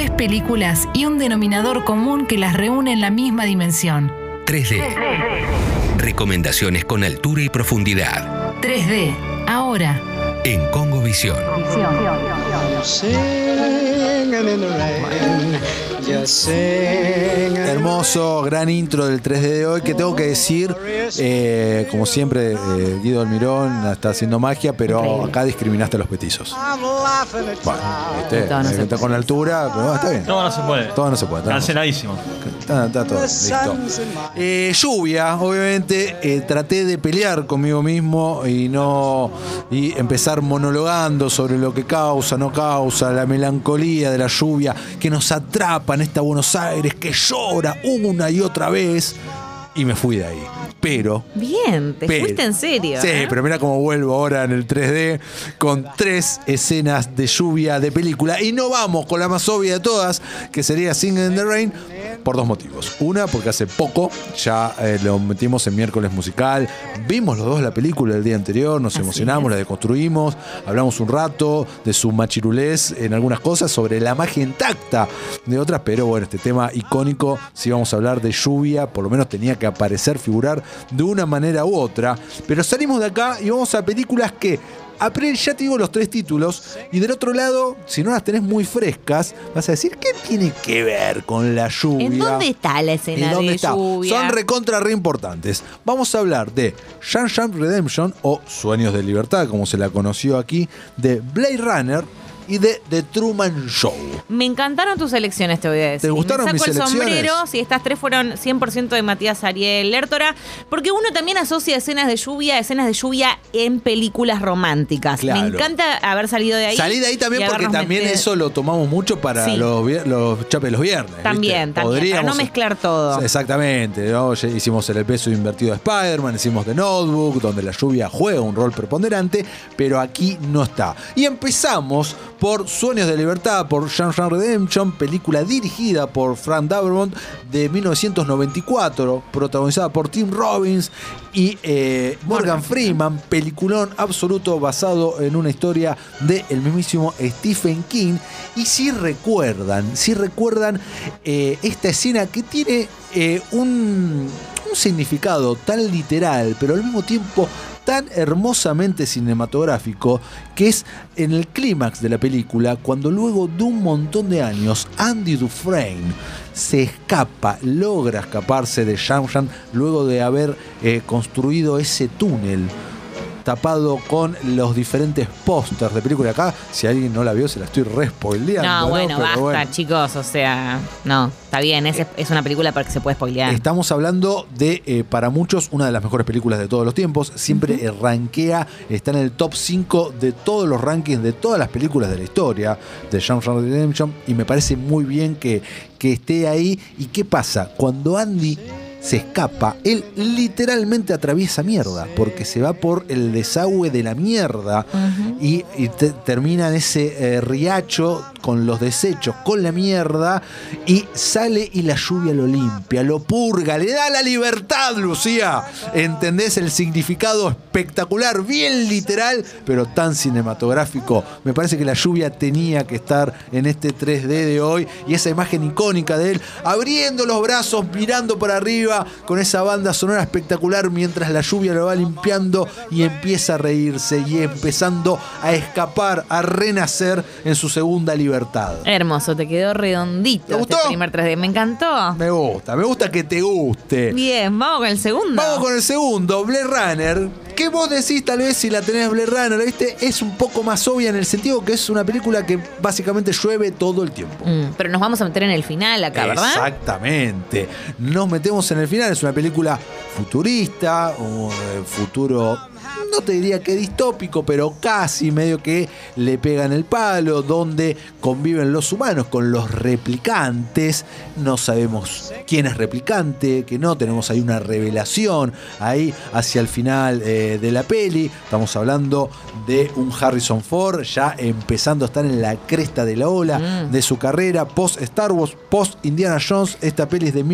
tres películas y un denominador común que las reúne en la misma dimensión. 3D. Recomendaciones con altura y profundidad. 3D, ahora. En Congo Visión. Hermoso, gran intro del 3D de hoy que tengo que decir, eh, como siempre, eh, Guido Almirón está haciendo magia, pero acá discriminaste a los petizos. Bueno, ¿viste? Todo no se está con altura, pero está bien. Todo no se puede. Todo no se puede. está- Canceladísimo. Está, está todo listo. Eh, lluvia, obviamente, eh, traté de pelear conmigo mismo y no y empezar monologando sobre lo que causa, no causa, la melancolía de la lluvia que nos atrapa en esta Buenos Aires que llora una y otra vez y me fui de ahí. Pero Bien, te pero- fuiste en serio. Sí, ¿eh? pero mira cómo vuelvo ahora en el 3D con tres escenas de lluvia de película. Y no vamos con la más obvia de todas, que sería Singing in the Rain, por dos motivos. Una, porque hace poco ya eh, lo metimos en miércoles musical. Vimos los dos la película el día anterior, nos Así emocionamos, es. la deconstruimos, hablamos un rato de su machirulés en algunas cosas, sobre la magia intacta de otras, pero bueno, este tema icónico, si vamos a hablar de lluvia, por lo menos tenía que aparecer, figurar de una manera u otra. Pero salimos de acá y vamos a películas que. Apre- Ya te digo los tres títulos, y del otro lado, si no las tenés muy frescas, vas a decir, ¿qué tiene que ver con la lluvia? ¿En dónde está la ¿Y escena dónde de está? lluvia? Son recontra re importantes. Vamos a hablar de Shawshank Redemption o Sueños de Libertad, como se la conoció aquí, de Blade Runner y de The Truman Show. Me encantaron tus elecciones, te voy a decir. ¿Te gustaron Me saco mis el elecciones? sombrero, si estas tres fueron 100% de Matías Ariel Lertora, porque uno también asocia escenas de lluvia, escenas de lluvia en películas románticas. Claro. Me encanta haber salido de ahí. Salí de ahí también porque también metido- eso lo tomamos mucho para Sí. los, los chapes los viernes. ¿viste? También, también, para no mezclar todo. Exactamente, ¿no? Hicimos el peso invertido de Spider-Man, hicimos The Notebook, donde la lluvia juega un rol preponderante, pero aquí no está. Y empezamos por Sueños de Libertad, por Shawshank Redemption, película dirigida por Frank Darabont de 1994, protagonizada por Tim Robbins y eh, Morgan Freeman, peliculón absoluto basado en una historia del mismísimo Stephen King. Y si recuerdan, si recuerdan eh, esta escena que tiene eh, un, un significado tan literal, pero al mismo tiempo tan hermosamente cinematográfico, que es en el clímax de la película, cuando luego de un montón de años, Andy Dufresne se escapa, logra escaparse de Shawshank luego de haber eh, construido ese túnel tapado con los diferentes pósters de película. Acá, si alguien no la vio, se la estoy re spoileando, No, bueno, basta, bueno. chicos. O sea, no, está bien. Es, es una película para que se puede spoilear. Estamos hablando de, eh, para muchos, una de las mejores películas de todos los tiempos. Siempre eh, rankea, está en el top 5 de todos los rankings de todas las películas de la historia de Shawshank Redemption. Y me parece muy bien que, que esté ahí. ¿Y qué pasa? Cuando Andy se escapa, él literalmente atraviesa mierda, porque se va por el desagüe de la mierda y, y te- termina en ese eh, riacho con los desechos, con la mierda, y sale y la lluvia lo limpia, lo purga, le da la libertad, Lucía. ¿Entendés el significado espectacular, bien literal, pero tan cinematográfico? Me parece que la lluvia tenía que estar en este 3D de hoy y esa imagen icónica de él abriendo los brazos, mirando para arriba con esa banda sonora espectacular mientras la lluvia lo va limpiando y empieza a reírse y empezando a escapar, a renacer en su segunda libertad. Hermoso, te quedó redondito ¿Te gustó? este primer 3D. Me encantó. Me gusta, me gusta que te guste. Bien, vamos con el segundo. Vamos con el segundo, Blade Runner. ¿Qué vos decís tal vez si la tenés Blade Runner? ¿viste? Es un poco más obvia en el sentido que es una película que básicamente llueve todo el tiempo. Mm, pero nos vamos a meter en el final acá, ¿verdad? Exactamente. Nos metemos en el final. Es una película futurista, un eh, futuro, no te diría que distópico, pero casi medio que le pegan el palo, donde conviven los humanos con los replicantes. No sabemos quién es replicante, que no. Tenemos ahí una revelación ahí hacia el final eh, de la peli. Estamos hablando de un Harrison Ford ya empezando a estar en la cresta de la ola Mm. de su carrera post Star Wars, post Indiana Jones. Esta peli es de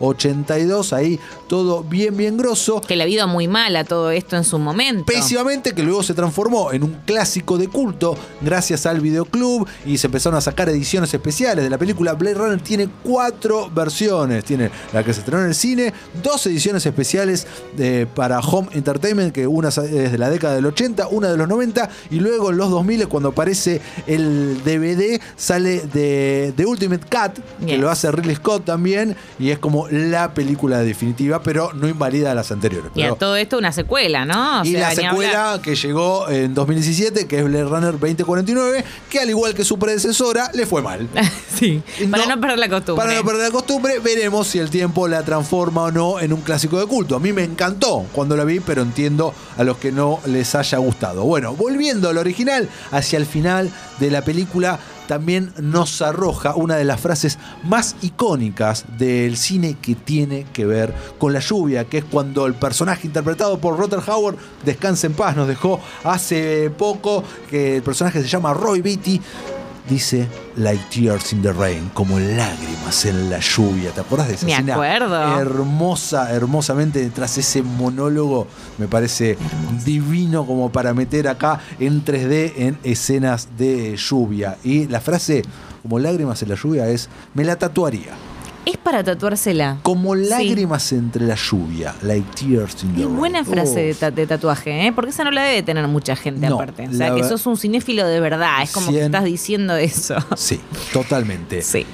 1982. Ahí todo bien, bien grosso. Que ha ido muy mal a todo esto en en su momento. Pésimamente, que luego se transformó en un clásico de culto gracias al videoclub y se empezaron a sacar ediciones especiales de la película. Blade Runner tiene cuatro versiones. Tiene la que se estrenó en el cine, dos ediciones especiales eh, para Home Entertainment, que una es de la década del 80, una de los 90, y luego en los 2000, cuando aparece el DVD, sale de, de Ultimate Cut, que Yes. lo hace Ridley Scott también, y es como la película definitiva, pero no invalida a las anteriores. Y a todo esto una secuela, ¿no? O y sea, la hablar. secuela que llegó en 2017, que es Blade Runner 2049, que al igual que su predecesora, le fue mal. sí, para No- no perder la costumbre. Para no perder la costumbre, veremos si el tiempo la transforma o no en un clásico de culto. A mí me encantó cuando la vi, pero entiendo a los que no les haya gustado. Bueno, volviendo al original, hacia el final de la película también nos arroja una de las frases más icónicas del cine que tiene que ver con la lluvia, que es cuando el personaje interpretado por Rotter Howard, descansa en paz, nos dejó hace poco, que el personaje se llama Roy Beatty, dice like tears in the rain, como lágrimas en la lluvia. ¿Te acuerdas de esa Me escena acuerdo. hermosa, hermosamente detrás de ese monólogo? Me parece divino como para meter acá en 3D en escenas de lluvia. Y la frase como lágrimas en la lluvia es me la tatuaría. Es para tatuársela. Como Sí. lágrimas entre la lluvia, like tears in the Es rain. buena frase de, Uf. ta- de tatuaje, ¿eh? porque esa no la debe tener mucha gente No, aparte. O sea, que sos un cinéfilo de verdad. Es como que estás diciendo eso. Sí, totalmente. Sí.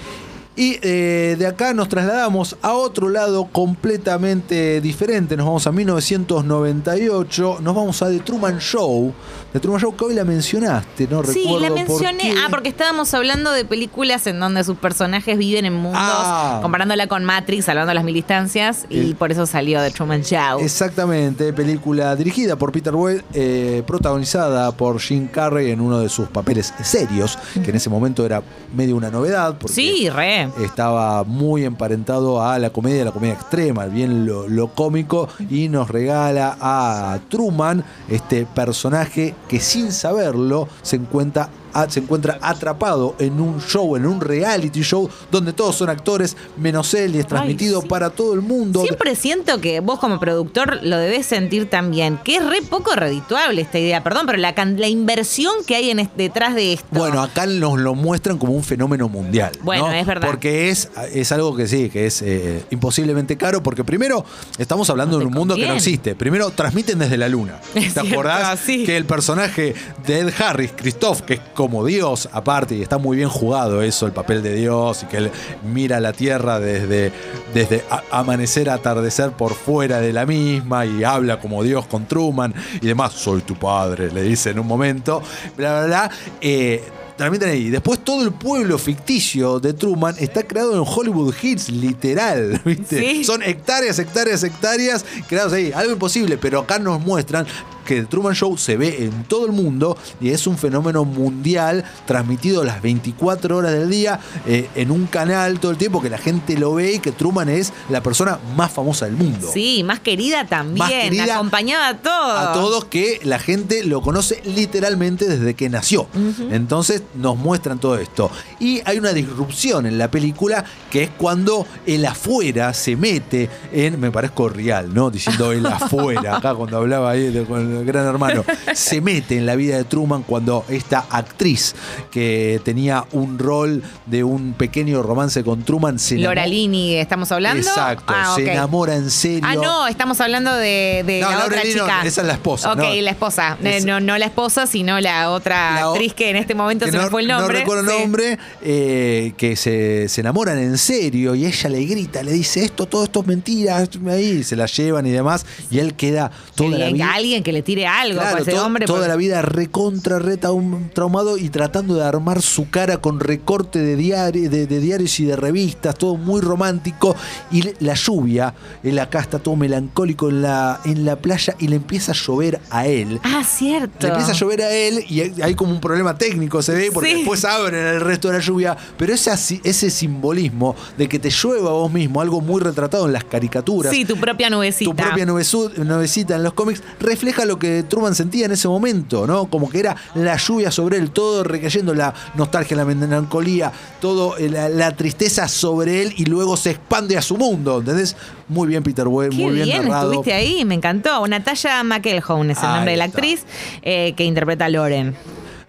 Y eh, de acá nos trasladamos a otro lado completamente diferente. Nos vamos a 1998. Nos vamos a The Truman Show. The Truman Show que hoy la mencionaste, ¿no? Sí, Recuerdo la por mencioné. qué. Ah, porque estábamos hablando de películas en donde sus personajes viven en mundos, Ah. comparándola con Matrix, salvando las mil distancias, y por eso salió de Truman Show. Exactamente, película dirigida por Peter Weir, eh, protagonizada por Jim Carrey en uno de sus papeles serios, que en ese momento era medio una novedad. Porque Sí, re. Estaba muy emparentado a la comedia, la comedia extrema, bien lo, lo cómico, y nos regala a Truman, este personaje que sin saberlo se encuentra, se encuentra atrapado en un show, en un reality show, donde todos son actores, menos él, y es transmitido sí. para todo el mundo. Siempre siento que vos como productor lo debes sentir también, que es re poco redituable esta idea, perdón, pero la, inversión que hay en detrás de esto. Bueno, acá nos lo muestran como un fenómeno mundial. Bueno, ¿no? es verdad. Porque es, es algo que sí, que es eh, imposiblemente caro, porque primero estamos hablando No de un mundo que no existe. Primero transmiten desde la luna. ¿Te acordás sí. que el personaje de Ed Harris, Christoph, que es como Dios aparte, y está muy bien jugado eso, el papel de Dios, y que él mira la tierra desde, desde amanecer a atardecer por fuera de la misma, y habla como Dios con Truman, y demás, soy tu padre, le dice en un momento, bla, bla, bla. Eh, transmiten ahí. Después todo el pueblo ficticio de Truman está creado en Hollywood Hills, literal. ¿viste? Sí. Son hectáreas, hectáreas, hectáreas creados ahí. Algo imposible, pero acá nos muestran que el Truman Show se ve en todo el mundo y es un fenómeno mundial transmitido las 24 horas del día eh, en un canal todo el tiempo que la gente lo ve y que Truman es la persona más famosa del mundo. Sí, más querida también, Más querida acompañaba a todos. a todos que la gente lo conoce literalmente desde que nació. Entonces nos muestran todo esto. Y hay una disrupción en la película que es cuando el afuera se mete en, me parezco real, ¿no? Diciendo el afuera, acá cuando hablaba ahí de- con el gran hermano, se mete en la vida de Truman cuando esta actriz que tenía un rol de un pequeño romance con Truman se enamora- Laura Lini, ¿estamos hablando? Exacto, Ah, se enamora en serio. Ah, no, estamos hablando de, de No, la Laura otra Lini no, chica. esa es la esposa, Ok, no. la esposa. Eh, Es- no, no la esposa, sino la otra La actriz que en este momento se me fue el nombre. No recuerdo Sí. nombre, eh, que se, se enamoran en serio y ella le grita, le dice esto, todo esto es mentira, ahí se la llevan y demás, y él queda Que toda la vida. alguien que le tire algo Claro, a ese to- hombre. toda porque- la vida recontra, re traum- traumado y tratando de armar su cara con recorte de, diari- de, de diarios y de revistas, todo muy romántico. Y la lluvia, él acá está todo melancólico en la, en la playa y le empieza a llover a él. Ah, cierto. Le empieza a llover a él y hay- como un problema técnico, se ve, porque Sí. después abren el resto de la lluvia. Pero ese, ese simbolismo de que te llueva a vos mismo, algo muy retratado en las caricaturas. Sí, tu propia nubecita. Tu propia nubecita en los cómics refleja lo que Truman sentía en ese momento, ¿no? Como que era la lluvia sobre él, todo recayendo la nostalgia, la melancolía, todo eh, la, la tristeza sobre él y luego se expande a su mundo, ¿entendés? Muy bien, Peter Weir, muy bien, bien, narrado. estuviste ahí, me encantó. Natalia McElhone es el Ahí nombre de la actriz eh, que interpreta a Loren.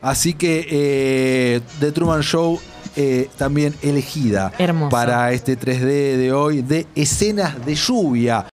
Así que eh, The Truman Show eh, también elegida Hermoso. para este 3D de hoy de escenas de lluvia.